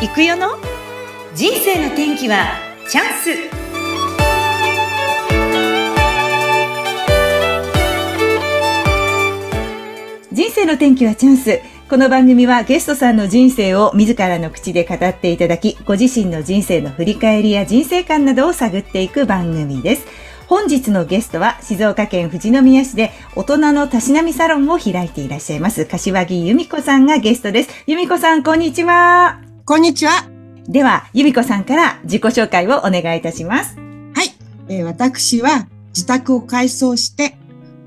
行くよの？人生の天気はチャンス。人生の天気はチャンス。この番組はゲストさんの人生を自らの口で語っていただきご自身の人生の振り返りや人生観などを探っていく番組です。本日のゲストは静岡県富士宮市で大人のたしなみサロンを開いていらっしゃいます柏木由美子さんがゲストです。由美子さんこんにちは。こんにちは。では、由美子さんから自己紹介をお願いいたします。はい。えー、私は自宅を改装して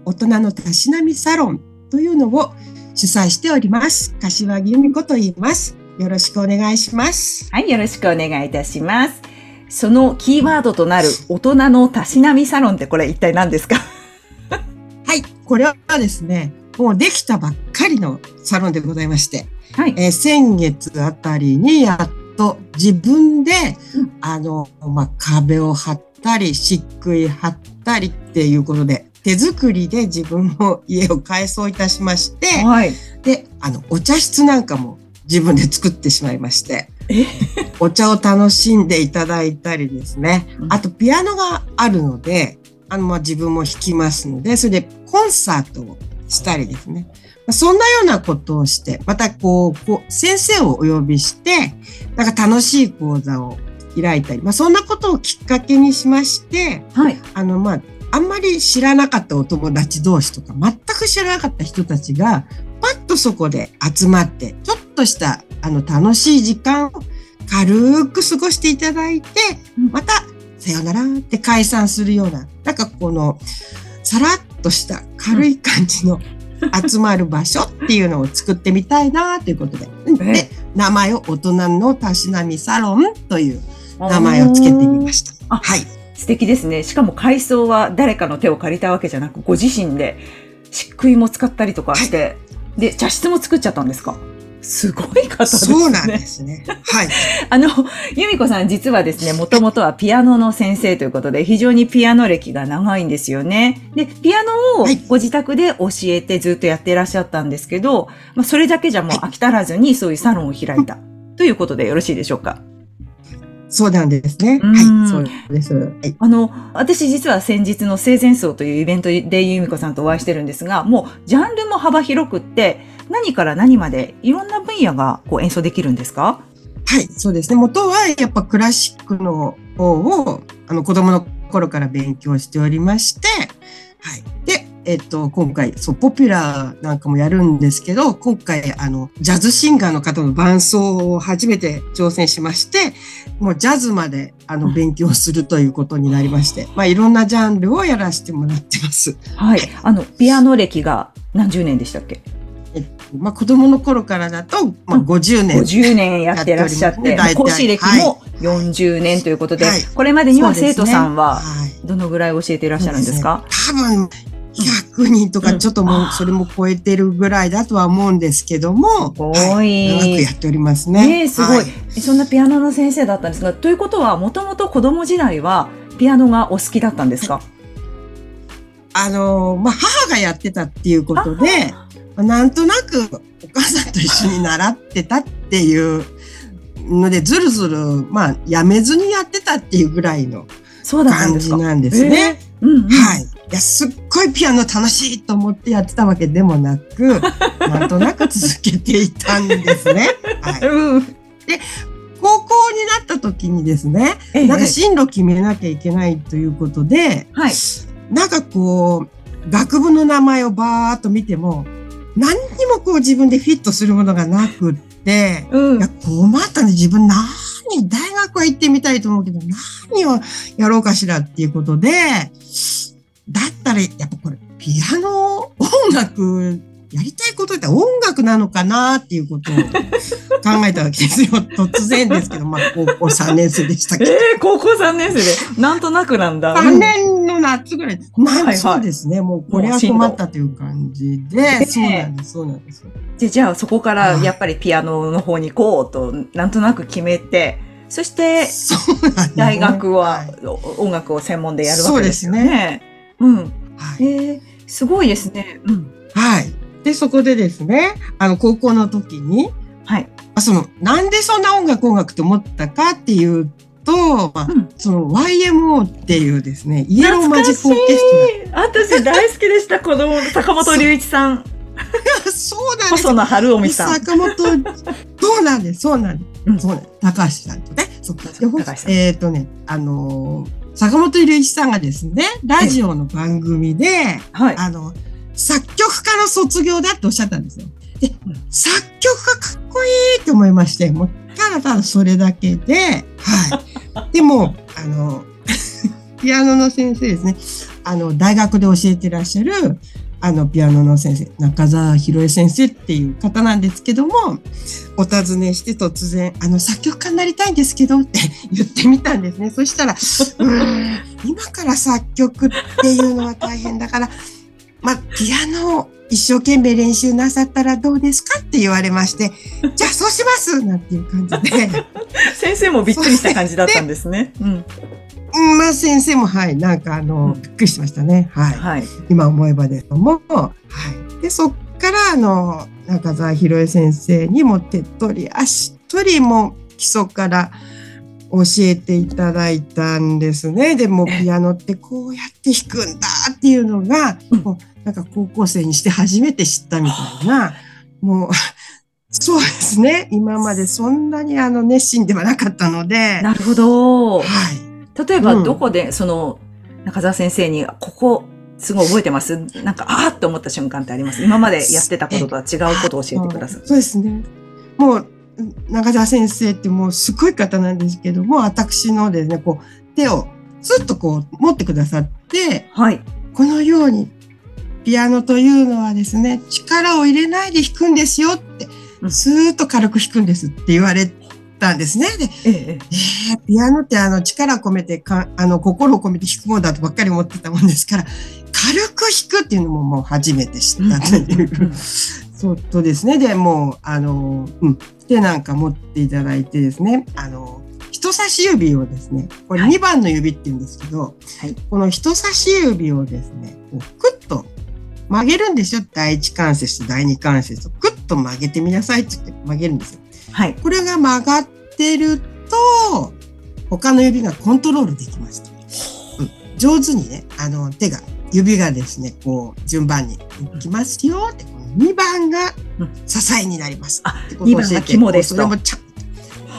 大人のたしなみサロンというのを主催しております。柏木由美子と言います。よろしくお願いします。はい、よろしくお願いいたします。そのキーワードとなる大人のたしなみサロンってこれ一体何ですか？はい、これはですね、もうできたばっかりのサロンでございまして、はい、えー、先月あたりにやっと自分で、うん、あの、まあ、壁を張ったり、漆喰貼ったりっていうことで、手作りで自分の家を改装いたしまして、はい、で、あの、お茶室なんかも自分で作ってしまいまして、お茶を楽しんでいただいたりですね。あと、ピアノがあるので、あの、まあ、自分も弾きますので、それでコンサートをしたりですね。そんなようなことをして、またこう、こう先生をお呼びして、なんか楽しい講座を開いたり、まあそんなことをきっかけにしまして、はい。あの、まあ、あんまり知らなかったお友達同士とか、全く知らなかった人たちが、パッとそこで集まって、ちょっとしたあの楽しい時間を軽く過ごしていただいて、またさよならって解散するような、なんかこの、さらっとした軽い感じの集まる場所っていうのを作ってみたいなということで。で、名前を大人のたしなみサロンという名前をつけてみました。はい。素敵ですね。しかも改装は誰かの手を借りたわけじゃなく、ご自身で漆喰も使ったりとかして、はい、で、茶室も作っちゃったんですか？すごい方ですね。そうなんですね。はい。あの、由美子さん実はですね、もともとはピアノの先生ということで、非常にピアノ歴が長いんですよね。で、ピアノをご自宅で教えてずっとやっていらっしゃったんですけど、まあ、それだけじゃもう飽き足らずにそういうサロンを開いた。ということでよろしいでしょうか？そうなんですね。はい、そうです。はい、あの、私実は先日の生前葬というイベントで由美子さんとお会いしてるんですが、もうジャンルも幅広くって、何から何までいろんな分野がこう演奏できるんですか？はい、そうですね。元はやっぱクラシックの方をあの子供の頃から勉強しておりまして、はい。で、えっと、今回、そう、ポピュラーなんかもやるんですけど、今回、あの、ジャズシンガーの方の伴奏を初めて挑戦しまして、もうジャズまで、あの、勉強するということになりまして、まあ、いろんなジャンルをやらせてもらってます。はい。あの、ピアノ歴が何十年でしたっけ？えっと、まあ、子供の頃からだと、まあ、50年。50年やってらっしゃって、講師歴も40年ということで、はい、これまでには生徒さんは、どのぐらい教えていらっしゃるんですか、すね、多分、100人とかちょっともうそれも超えてるぐらいだとは思うんですけども、すごい。はい、長くやっておりますね。ねすごい。はい、そんなピアノの先生だったんですが、ということはもともと子供時代はピアノがお好きだったんですか？あの、まあ、母がやってたっていうことで、なんとなくお母さんと一緒に習ってたっていうので、ずるずる、まあ、やめずにやってたっていうぐらいの感じなんですね。はい。いや、すっごいピアノ楽しいと思ってやってたわけでもなく、なんとなく続けていたんですね。はい。で、高校になった時にですね、なんか進路決めなきゃいけないということで、はい、なんかこう、学部の名前をバーっと見ても、何にもこう自分でフィットするものがなくって、うん、いや困ったね、自分何、大学は行ってみたいと思うけど、何をやろうかしらっていうことで、だったら、やっぱこれ、ピアノ、音楽、やりたいことって音楽なのかなっていうことを 考えたわけですよ。突然ですけど、まあ、高校3年生でしたけど。ええー、高校3年生で、なんとなくなんだ。3年の夏ぐらい。まあ、はいはい、そうですね。もう、これは困ったという感じで、そうなんです、そうなんです。じゃじゃあ、そこからやっぱりピアノの方に行こうと、なんとなく決めて、そして、大学は音楽を専門でやるわけですよね。そうですね。うん。はい、えー、すごいですね。うん。はい。で、そこでですね、あの、高校の時に、はい。あ、その、なんでそんな音楽音楽と思ったかっていうと、まあ、うん、その YMO っていうですね、イエローマジックオーケストラ。私大好きでした、子供の坂本龍一さん。そうなんです。細野晴臣さん。坂本、そうなんです、そうなんです。うん、そうなんです。高橋さんとね。そう高橋さん。えっ、ー、とね、あのー、坂本龍一さんがですね、ラジオの番組で、はい、あの、作曲家の卒業だっておっしゃったんですよ。で、作曲家かっこいいと思いまして、もうただただそれだけで、はい。でも、あの、ピアノの先生ですね。あの、大学で教えてらっしゃる、あの、ピアノの先生、中澤博恵先生っていう方なんですけども、お尋ねして突然、あの、作曲家になりたいんですけどって 言ってみたんですね。そしたら、うん今から作曲っていうのは大変だから、まあ、ピアノを一生懸命練習なさったらどうですかって言われまして、じゃあそうしますなんていう感じで。先生もびっくりした感じだったんですね。うん。まあ先生もはい、なんかあの、うん、びっくりしましたね。はい。はい、今思えばですけども、はい。で、そっからあの、中澤博恵先生にも手っ取り足取りも基礎から教えていただいたんですね。でもピアノってこうやって弾くんだっていうのが、うんなんか高校生にして初めて知ったみたいな、もう、そうですね。今までそんなにあの熱心ではなかったので。なるほど。はい。例えばどこで、その、中澤先生に、ここ、すごい覚えてます？なんか、ああって思った瞬間ってあります？今までやってたこととは違うことを教えてください。そうですね。もう、中澤先生ってもうすごい方なんですけども、私のですね、こう、手をスッとこう持ってくださって、はい。このようにピアノというのはですね、力を入れないで弾くんですよって、スーッと軽く弾くんですって言われたんですね。で、えええー、ピアノってあの力を込めてか、あの心を込めて弾くもんだとばっかり思ってたもんですから、軽く弾くっていうのももう初めて知ったという。そうとですね。で、もう、あの、うん、手なんか持っていただいてですね、あの、人差し指をですね、これ2番の指って言うんですけど、はい、この人差し指をですね、こうクッと曲げるんですよ。第一関節と第二関節をグッと曲げてみなさいって言って曲げるんですよ。はい。これが曲がってると、他の指がコントロールできます、うん。上手にね、あの、手が、指がですね、こう、順番にいきますよって、2番が支えになります。あ、2番が肝ですと。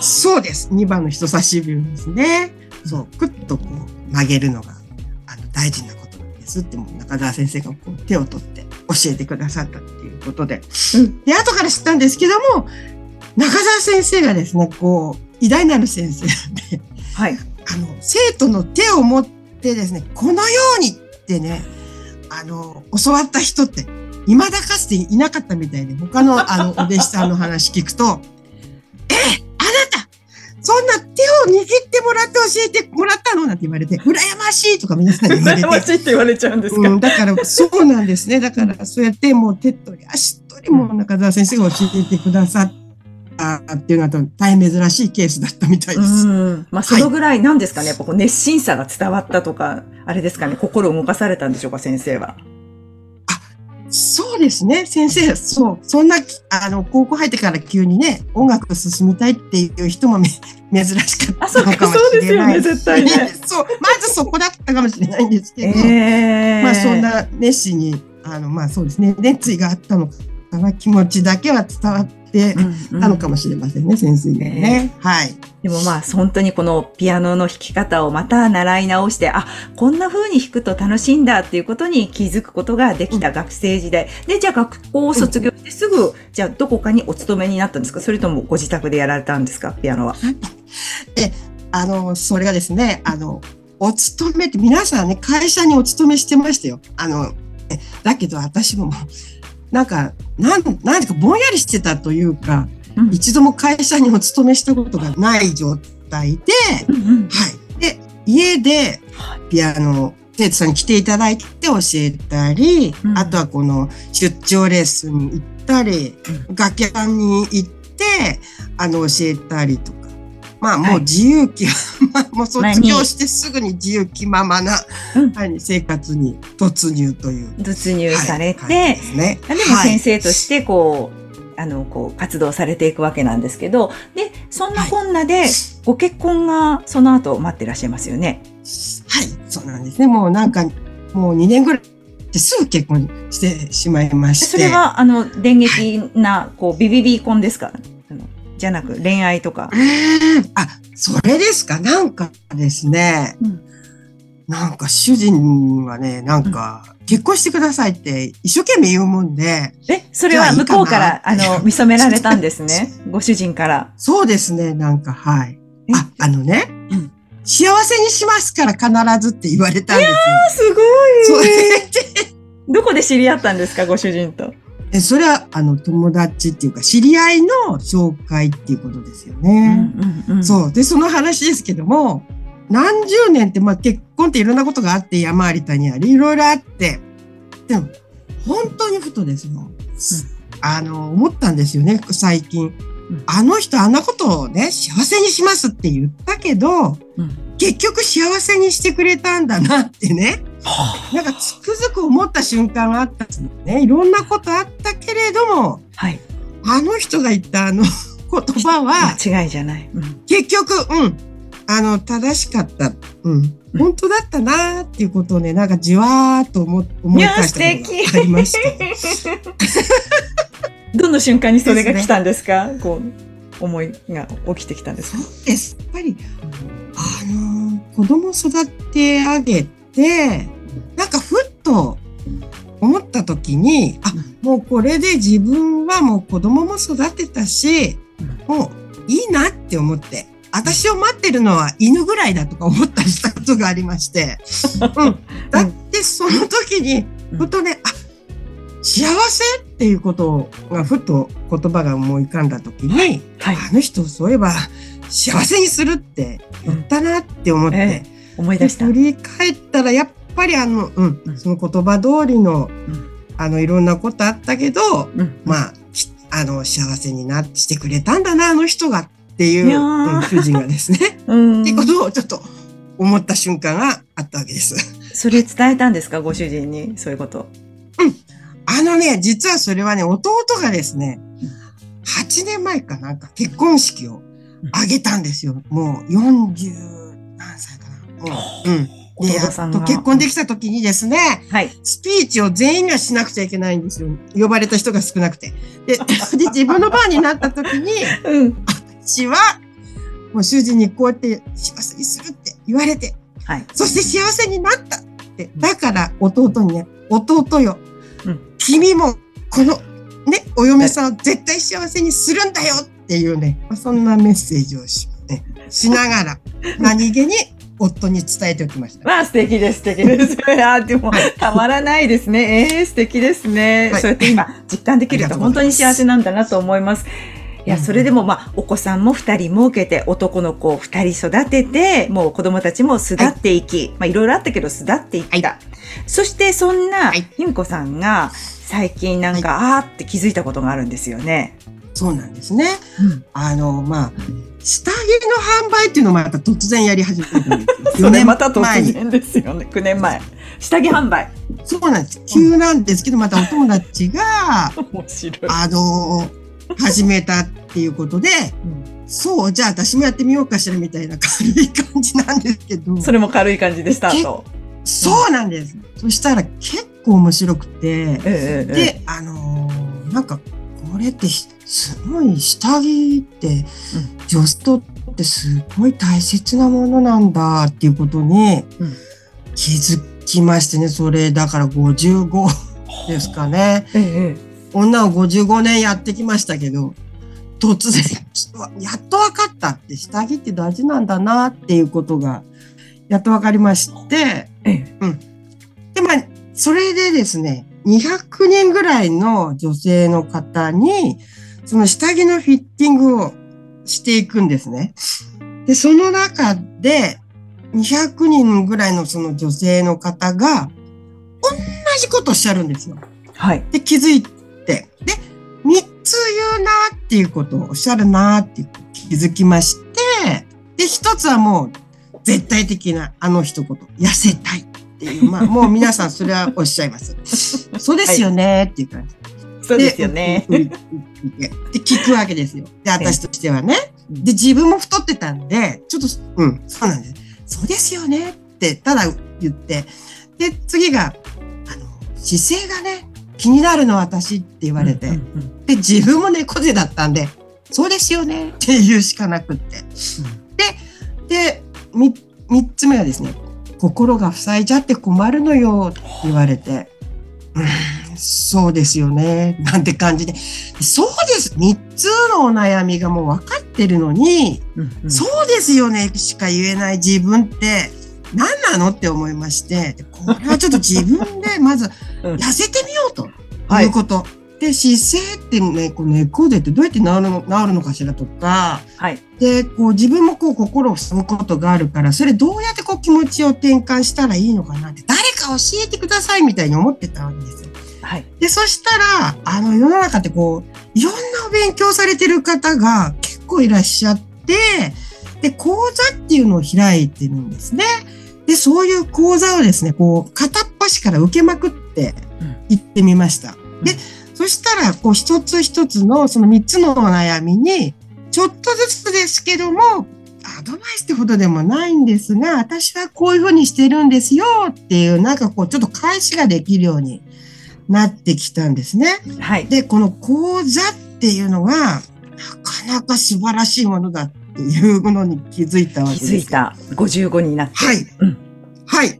そうです。2番の人差し指ですね。そう、クッとこう曲げるのが、あの、大事なですっても中澤先生がこう手を取って教えてくださったっていうことで、うん、で後から知ったんですけども中澤先生がですねこう偉大なる先生で、はい、あの生徒の手を持ってですねこのようにってねあの教わった人って未だかつていなかったみたいで他の あのお弟子さんの話聞くと「えあなたそんな手を握ってもらって教えてもらったのなんて言われて、羨ましいとか皆さんに言われて。羨ましいって言われちゃうんですか、うん、だから、そうなんですね。だから、そうやってもう手っ取り足取りも中澤先生が教えてくださったっていうのは大変珍しいケースだったみたいです。まあ、そのぐらいなんですかね、はい、やっぱ熱心さが伝わったとか、あれですかね、心を動かされたんでしょうか、先生は。そうですね、先生、そう、そんな、あの、高校入ってから急にね、音楽進みたいっていう人も 珍しかったのかもしれない。そうですよね、絶対ね。そう、まずそこだったかもしれないんですけど、えー、まあそんな熱心に、あの、まあそうですね、熱意があったのかな、気持ちだけは伝わって、たのかもしれませんね、うんうん、先生にね、はい。でもまあ本当にこのピアノの弾き方をまた習い直して、あ、こんな風に弾くと楽しいんだっていうことに気づくことができた学生時代。うん、で、じゃあ学校を卒業してすぐ、うん、じゃあどこかにお勤めになったんですか？それともご自宅でやられたんですか？ピアノは。で、あの、それがですね、あの、お勤めって皆さんね、会社にお勤めしてましたよ。あの、だけど私もなんか、なん、なんかぼんやりしてたというか、うん、一度も会社にお勤めしたことがない状態で、うんうん、はい。で、家でピアノ、生徒さんに来ていただいて教えたり、うん、あとはこの出張レッスンに行ったり、うん、楽器屋に行って、あの、教えたりとか、まあもう自由気、はい、もう卒業してすぐに自由気ままな、はい、生活に突入という。突入されて、はい、でね、でも先生としてこう、あの、こう、活動されていくわけなんですけど、で、そんなこんなで、ご結婚がその後待ってらっしゃいますよね？はい、そうなんですね。もうなんか、もう2年ぐらいですぐ結婚してしまいまして。それは、あの、電撃な、はい、こう、ビビビ婚ですか？じゃなく、恋愛とか。あ、それですか？なんかですね、うん、なんか主人はね、なんか、結婚してくださいって一生懸命言うもんで。え、それは向こうから、あの、見初められたんですね？ご主人から。そうですね、なんか、はい。あ、あのね、うん、幸せにしますから必ずって言われたんですよ。いやすごい。どこで知り合ったんですか、ご主人と？え、それは、あの、友達っていうか、知り合いの紹介っていうことですよね。うんうんうん、そう。で、その話ですけども、何十年って、まあ結婚っていろんなことがあって、山あり谷あり、いろいろあって、でも、本当にふとですよ。うん、あの、思ったんですよね、最近。あの人あんなことをね、幸せにしますって言ったけど、うん、結局幸せにしてくれたんだなってね。なんかつくづく思った瞬間があったんですね。いろんなことあったけれども、はい、あの人が言ったあの言葉は、間違いじゃない。うん、結局、うん、あの、正しかった。うん。本当だったなっていうことをね、なんかじわーっと思思い返したことがありました。どの瞬間にそれが来たんですか、ね、こう、思いが起きてきたんですか？そうです。やっぱり、あのー、子供育てあげて、なんかふっと思った時に、あ、もうこれで自分はもう子供も育てたし、もういいなって思って、私を待ってるのは犬ぐらいだとか思ったりしたことがありまして、うん、だってその時に、ふとね、あ、幸せっていうことがふと言葉が思い浮かんだ時に、はい、あの人そういえば幸せにするって言ったなって思って、うん。えー、思い出した。振り返ったらやっぱりあの、うん、うん、その言葉通りの、うん、あのいろんなことあったけど、まああの幸せになしてくれたんだなあの人が。っていう、うん、主人がですね、っていうことをちょっと思った瞬間があったわけです。それ伝えたんですか？ご主人にそういうこと。うんあのね、実はそれはね、弟がですね、8年前かなんか結婚式を挙げたんですよ。もう40何歳かな。もう、うん。で、やっと結婚できた時にですね、はい、スピーチを全員がしなくちゃいけないんですよ。呼ばれた人が少なくて。で、で自分の番になった時に、うん、私は、もう主人にこうやって幸せにするって言われて、はい、そして幸せになったって。だから弟にね、弟よ、君もこのね、お嫁さんを絶対幸せにするんだよっていうね、まあ、そんなメッセージをし,、ね、しながら、何気に夫に伝えておきました。まあ素敵です、素敵です。あでも、たまらないですね。ええー、素敵ですね、はい。そうやって今、実感できると本当に幸せなんだなと思います。いや、それでもまあ、お子さんも二人設けて、男の子を二人育てて、もう子供たちも巣立っていき、はい、まあいろいろあったけど巣立っていった。はい、そしてそんな、ひみこさんが最近なんか、はい、あーって気づいたことがあるんですよね。そうなんですね。うん、あの、まあ、下着の販売っていうのをまた突然やり始めたんですよ。4年また突然ですよね。9年前。下着販売。そうなんです。急なんですけど、またお友達が、面白い。あの始めたっていうことで、うん、そう、じゃあ私もやってみようかしらみたいな軽い感じなんですけど。それも軽い感じでスタート。そうなんです。そしたら結構面白くて、ええ、で、あのー、なんか、これってすごい下着って、女子とってすごい大切なものなんだっていうことに気づきましてね、それだから55ですかね。ええ女を55年やってきましたけど、突然、やっと分かったって、下着って大事なんだなっていうことが、やっと分かりまして、うん。で、まあ、それでですね、200人ぐらいの女性の方に、その下着のフィッティングをしていくんですね。で、その中で、200人ぐらいのその女性の方が、同じことおっしゃるんですよ。はい。で、気づいて、で、三つ言うなっていうことをおっしゃるなって気づきまして、で、一つはもう絶対的なあの一言、痩せたいっていう、まあもう皆さんそれはおっしゃいます。そうですよねっていう感じ。そうですよね。で、聞くわけですよ。で、私としてはね。で、自分も太ってたんで、ちょっと、うん、そうなんです。そうですよねって、ただ言って、で、次が、あの、姿勢がね、気になるの私って言われて、で、自分も猫背だったんで、そうですよねって言うしかなくって。で、で、三つ目はですね、心が塞いじゃって困るのよって言われて、うん、そうですよね、なんて感じで。そうです。三つのお悩みがもう分かってるのに、うんうん、そうですよねしか言えない自分って何なのって思いまして、これはちょっと自分でまず痩せてみようということ。はいで、姿勢ってね、こう猫背ってどうやって治るの、治るのかしらとか、はい。で、こう自分もこう心をすむことがあるから、それどうやってこう気持ちを転換したらいいのかなって、誰か教えてくださいみたいに思ってたわけですよ。はい。で、そしたら、あの世の中ってこう、いろんなお勉強されてる方が結構いらっしゃって、で、講座っていうのを開いてるんですね。で、そういう講座をですね、こう、片っ端から受けまくって行ってみました。うん、で、そしたら、こう、一つ一つのその三つのお悩みに、ちょっとずつですけども、アドバイスってほどでもないんですが、私はこういうふうにしてるんですよっていう、なんかこう、ちょっと返しができるようになってきたんですね。はい。で、この講座っていうのが、なかなか素晴らしいものだっていうものに気づいたわけです。気づいた。55になって。はい。うん、はい。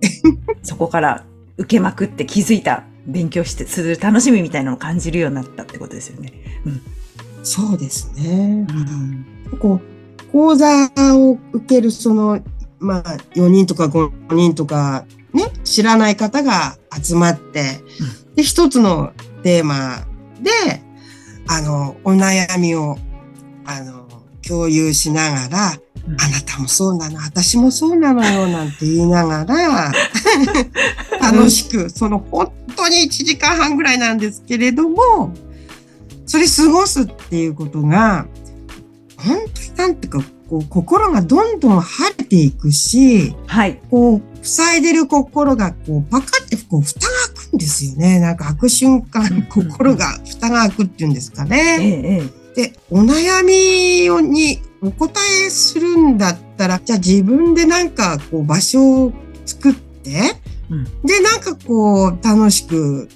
そこから受けまくって気づいた。勉強してする楽しみみたいなのを感じるようになったってことですよね。うん、そうですね。うん、こう講座を受けるそのまあ4人とか5人とかね知らない方が集まって、うん、で一つのテーマであのお悩みをあの共有しながらあなたもそうなの、私もそうなのよ、なんて言いながら、楽しく、その本当に1時間半ぐらいなんですけれども、それ過ごすっていうことが、本当になんていうか、こう心がどんどん晴れていくし、はい、こう塞いでる心がこうパカってこう蓋が開くんですよね。なんか開く瞬間、心が蓋が開くっていうんですかね。ええ、で、お悩みにお答えするんだったら、じゃあ自分でなんかこう場所を作って、うん、で、なんかこう楽しく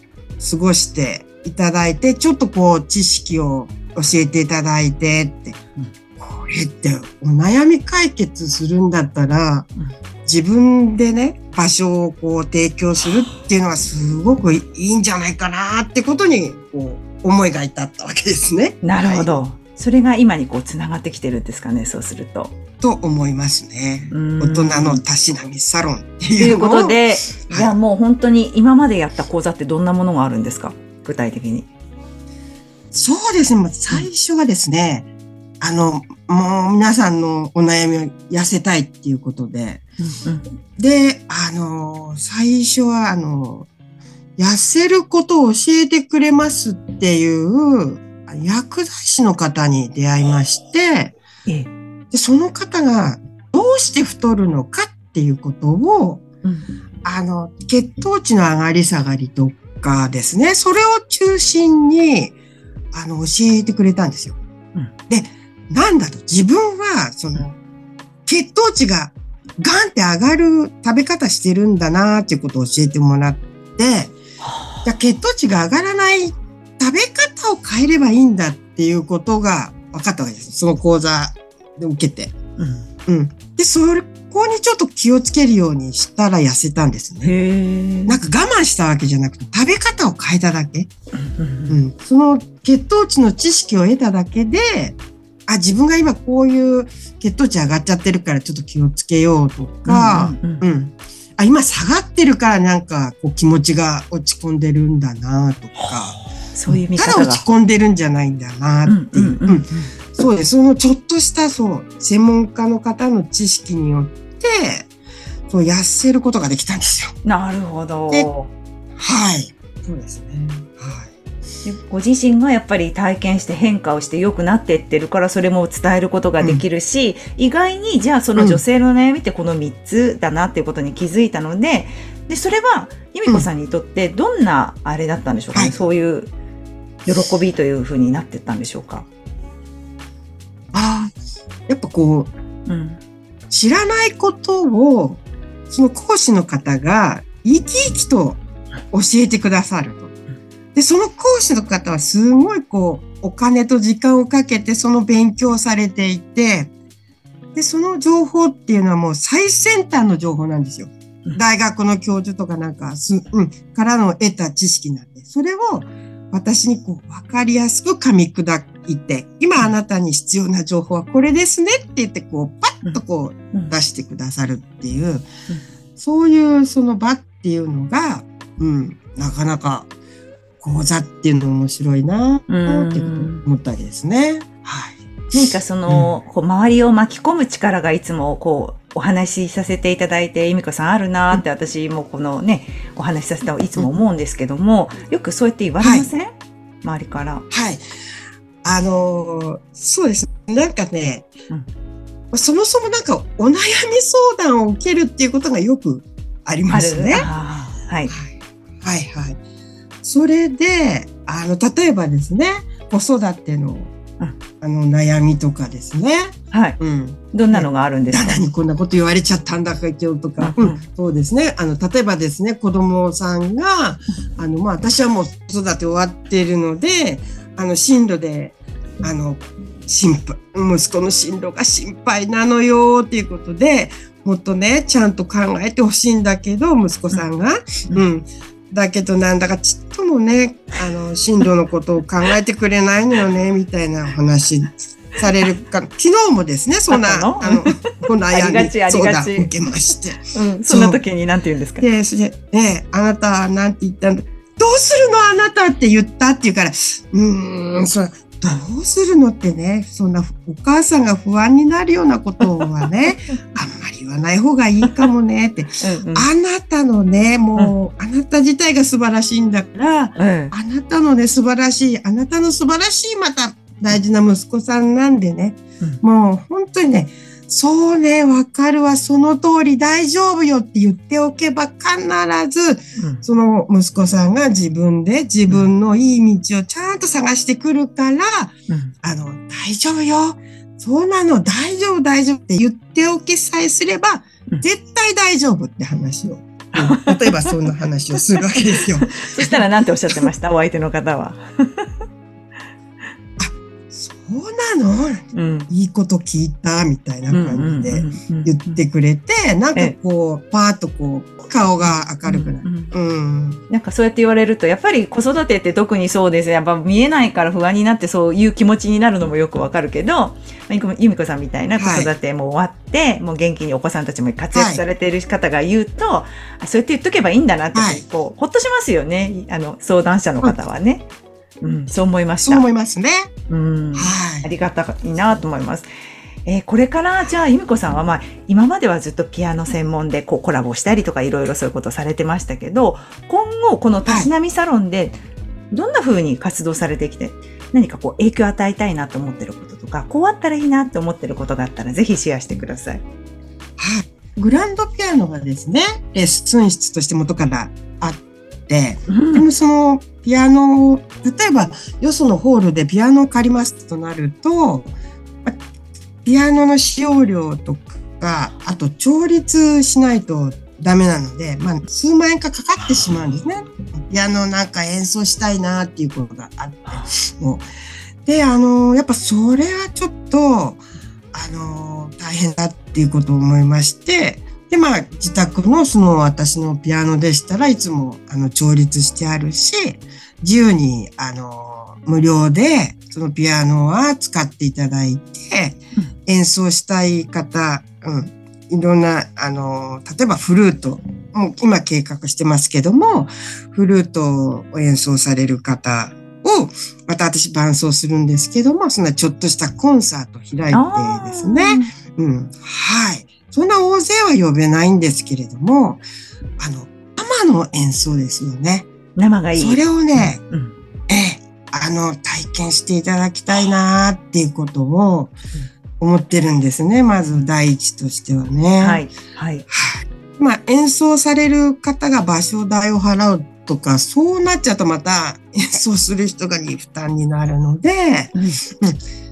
過ごしていただいて、ちょっとこう知識を教えていただいてって、うん、これってお悩み解決するんだったら、うん、自分でね、場所をこう提供するっていうのはすごくいいんじゃないかなってことに、こう思いが至ったわけですね。なるほど。はいそれが今にこうつながってきてるんですかね、そうすると。と思いますね。大人のたしなみサロンっていう。ということで、じゃあもう本当に今までやった講座ってどんなものがあるんですか？具体的に。そうですね。最初はですね、あの、もう皆さんのお悩みを痩せたいっていうことで、うんうん、で、あの、最初は、あの、痩せることを教えてくれますっていう薬剤師の方に出会いまして、でその方がどうして太るのかっていうことを、うん、あの、血糖値の上がり下がりとかですね、それを中心に、あの、教えてくれたんですよ。うん、で、なんだと、自分は、その、血糖値がガンって上がる食べ方してるんだなっていうことを教えてもらって、じゃ血糖値が上がらない食べ方を変えればいいんだっていうことが分かったわけです。その講座で受けて。うん。うん。で、そこにちょっと気をつけるようにしたら痩せたんですね。なんか我慢したわけじゃなくて、食べ方を変えただけ。うん。その血糖値の知識を得ただけで、あ、自分が今こういう血糖値上がっちゃってるからちょっと気をつけようとか、うん、うんうん、あ、今下がってるからなんかこう気持ちが落ち込んでるんだなとか、そういう見方ただ落ち込んでるんじゃないんだなっていう。そうです。そのちょっとしたそう、専門家の方の知識によって、そう、痩せることができたんですよ。なるほど。はい。そうですね。はい。ご自身がやっぱり体験して変化をして良くなっていってるからそれも伝えることができるし、うん、意外にじゃあその女性の悩みってこの3つだなっていうことに気づいたのででそれは由美子さんにとってどんなあれだったんでしょうかね、うん、そういう喜びというふうになってったんでしょうか？ああ、やっぱこう、うん、知らないことを、その講師の方が生き生きと教えてくださると。で、その講師の方はすごいこう、お金と時間をかけてその勉強されていて、で、その情報っていうのはもう最先端の情報なんですよ。大学の教授とかなんかす、うん、からの得た知識なんで、それを私にこう分かりやすく噛み砕いて、今あなたに必要な情報はこれですねって言って、こう、パッとこう出してくださるっていう、そういうその場っていうのが、うん、なかなか講座っていうの面白いなって思ったりですね。はい。何かその、こう周りを巻き込む力がいつもこうお話しさせていただいて、由美子さんあるなって私もこのね、お話しさせていつも思うんですけども、よくそうやって言われません、はい、周りから。はい。あのー、そうです。なんかね、うん、そもそもなんかお悩み相談を受けるっていうことがよくありますね。はい。はいはい。それで、あの、例えばですね、子育てのあの悩みとかですね。はい。うん。どんなのがあるんですか。旦にこんなこと言われちゃったんだか今日とか、うん、そうですね。あの例えばですね、子供さんがあのまあ私はもう子育て終わっているので、あの進路であの心配息子の進路が心配なのよっていうことで。もっとね、ちゃんと考えてほしいんだけど、息子さんが。うん、うんだけどなんだかちっともね、あの、進路のことを考えてくれないのよね、みたいな話されるか、昨日もですね、そんな、あの、この悩 み相談受けまして。うん、そんな時に何て言うんですか？で、それで、ね、あなたは何て言ったんだ？どうするのあなたって言ったって言うから、うーん、そう、どうするのってね、そんなお母さんが不安になるようなことはね、あんまり言わない方がいいかもねって。うんうん、あなたのね、もう、うん、あなた自体が素晴らしいんだから、うん、あなたのね、素晴らしい、あなたの素晴らしいまた大事な息子さんなんでね、うん、もう本当にね、そうね、わかるわ、その通り大丈夫よって言っておけば必ず、うん、その息子さんが自分で自分のいい道をちゃんと探してくるから、うん、あの、大丈夫よ。そうなの、大丈夫、大丈夫って言っておけさえすれば、絶対大丈夫って話を。例えばそんな話をするわけですよ。そしたら何ておっしゃってました？お相手の方は。そうなの、うん、いいこと聞いたみたいな感じで言ってくれて、なんかこう、パーッとこう、顔が明るくなる、うん。なんかそうやって言われると、やっぱり子育てって特にそうですね。やっぱ見えないから不安になってそういう気持ちになるのもよくわかるけど、由美子さんみたいな子育ても終わって、はい、もう元気にお子さんたちも活躍されている方が言うと、はい、そうやって言っとけばいいんだなって、こう、ほっとしますよね。あの、相談者の方はね。うん、そう思いました。そう思いますね。うん。はい。ありがたいなと思います。えー、これからじゃあ由美子さんはまあ今まではずっとピアノ専門でこうコラボしたりとかいろいろそういうことされてましたけど今後このたしなみサロンでどんな風に活動されてきて、何かこう影響を与えたいなと思ってることとかこうあったらいいなと思ってることがあったらぜひシェアしてください。はい。グランドピアノがですねレッスン室として元からあって、うん、でもそのピアノを、例えばよそのホールでピアノを借りますとなると、ピアノの使用量とか、あと調律しないとダメなので、まあ、数万円かかかってしまうんですね。ピアノなんか演奏したいなっていうことがあって。もうで、あの、やっぱそれはちょっと、あの、大変だっていうことを思いまして、で、まあ、自宅のその私のピアノでしたらいつもあの調律してあるし、自由にあの無料でそのピアノは使っていただいて、演奏したい方、うん、いろんな、あの、例えばフルート、もう今計画してますけども、フルートを演奏される方を、また私伴奏するんですけども、そんなちょっとしたコンサート開いてですね、うん、はい。そんな大勢は呼べないんですけれども、あの、生の演奏ですよね。生がいい。それをね、うん、ええ、あの、体験していただきたいなっていうことを思ってるんですね。まず第一としてはね。はい。はい。まあ、演奏される方が場所代を払うっとか、そうなっちゃうとまた演奏する人がに負担になるので、うん、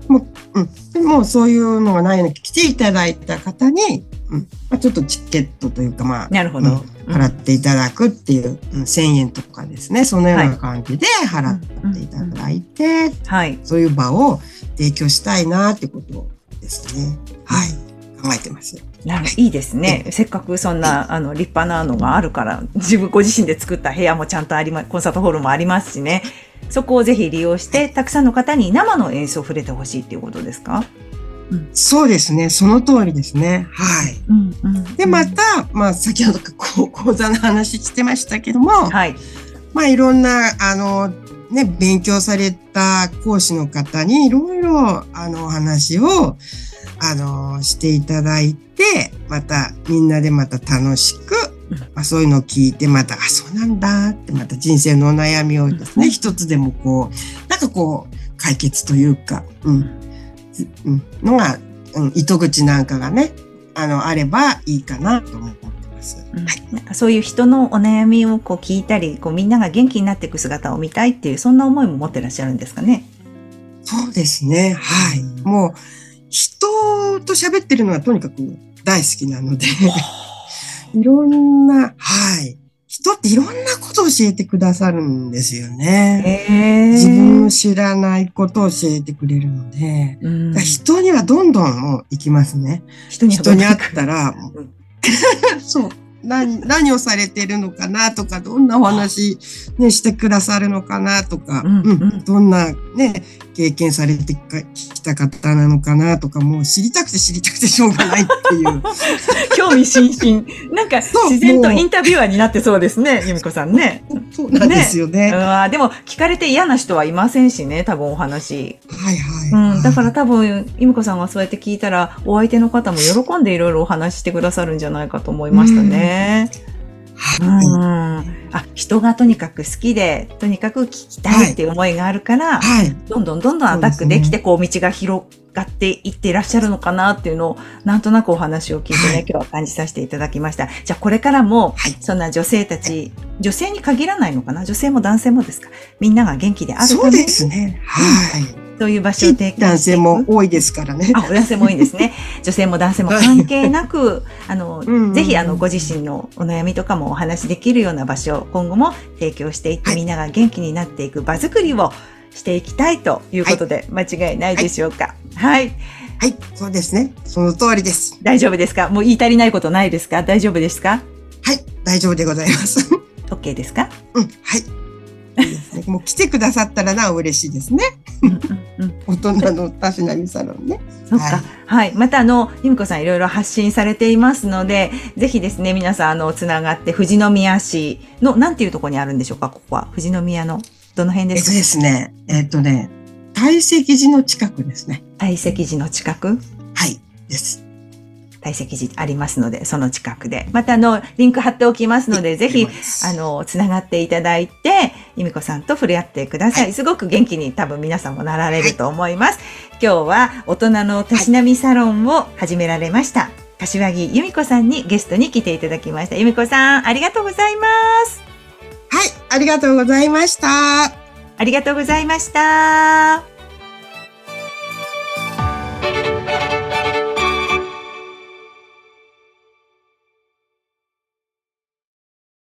もう、うん、もうそういうのがないのに来ていただいた方に、うんまあ、ちょっとチケットというか、まあ、なるほど、うん、払っていただくっていう、うん、1000円とかですね、そのような感じで払っていただいて、はい、そういう場を提供したいなってことですね。はい。考えてます。なるいいですね。せっかくそんな、あの、立派なのがあるから、自分ご自身で作った部屋もちゃんとありま、コンサートホールもありますしね。そこをぜひ利用して、たくさんの方に生の演奏を触れてほしいっていうことですか？うん、そうですね。その通りですね。はい。うんうん、で、また、まあ、先ほど講座の話してましたけども、はい。まあ、いろんな、あの、ね、勉強された講師の方にいろいろ、あの、お話を、あの、していただいて、また、みんなでまた楽しく、まあ、そういうのを聞いて、また、あ、そうなんだって、また人生のお悩みをですね、一つでもこう、なんかこう、解決というか、うん、うん、のが、うん、糸口なんかがね、あの、あればいいかなと思ってます。うん、はい、なんかそういう人のお悩みをこう聞いたり、こうみんなが元気になっていく姿を見たいっていう、そんな思いも持ってらっしゃるんですかね？そうですね。はい。もう、人と喋ってるのはとにかく大好きなので いろんな、はい。人っていろんなことを教えてくださるんですよね。自分の知らないことを教えてくれるので、うん、人にはどんどん行きますね。人に人に会ったら、そう。何、何をされてるのかなとか、どんなお話、ね、してくださるのかなとか、うん、うん、どんなね、経験されてきた方なのかなとか、もう知りたくて知りたくてしょうがないっていう。興味津々。なんか自然とインタビュアーになってそうですね、由美子さんね。そうなんですよね。ねでも聞かれて嫌な人はいませんしね、多分お話。はいはい、うん。だから多分、由美子さんがそうやって聞いたら、お相手の方も喜んでいろいろお話してくださるんじゃないかと思いましたね。うんうん、あ人がとにかく好きでとにかく聞きたいっていう思いがあるから、はい、どんどんどんどんアタックできて、こう道が広がっていっていらっしゃるのかなっていうのをなんとなくお話を聞いてね、はい、今日は感じさせていただきました。じゃあこれからも、はい、そんな女性たち、女性に限らないのかな？女性も男性もですか？みんなが元気であるそうですね。はい。そういう場所を提供男性も多いですからね。あ、男性も多いんですね。女性も男性も関係なく、あの、うんうん、ぜひあの、ご自身のお悩みとかもお話しできるような場所を今後も提供していって、はい、みんなが元気になっていく場作りをしていきたいということで、間違いないでしょうか？はい。はい、そうですね。その通りです。大丈夫ですか？もう言い足りないことないですか？大丈夫ですか？はい、大丈夫でございます。OK ですか？うん、はい。ですね。もう来てくださったらな嬉しいですね。大人のたしなみサロンね。そっか、はい。はい。またあの、由美子さんいろいろ発信されていますので、ぜひですね、皆さんあの、つながって富士宮市の、なんていうところにあるんでしょうかここは。富士宮の、どの辺ですか？えっとですね、えっとね、大石寺の近くですね。大石寺の近く？はい、です。大石寺ありますので、その近くで。また、あの、リンク貼っておきますので、ぜひ、あの、つながっていただいて、由美子さんと触れ合ってください。はい、すごく元気に多分皆さんもなられると思います。はい、今日は、大人のたしなみサロンを始められました。柏木由美子さんにゲストに来ていただきました。由美子さん、ありがとうございます。はい、ありがとうございました。ありがとうございました。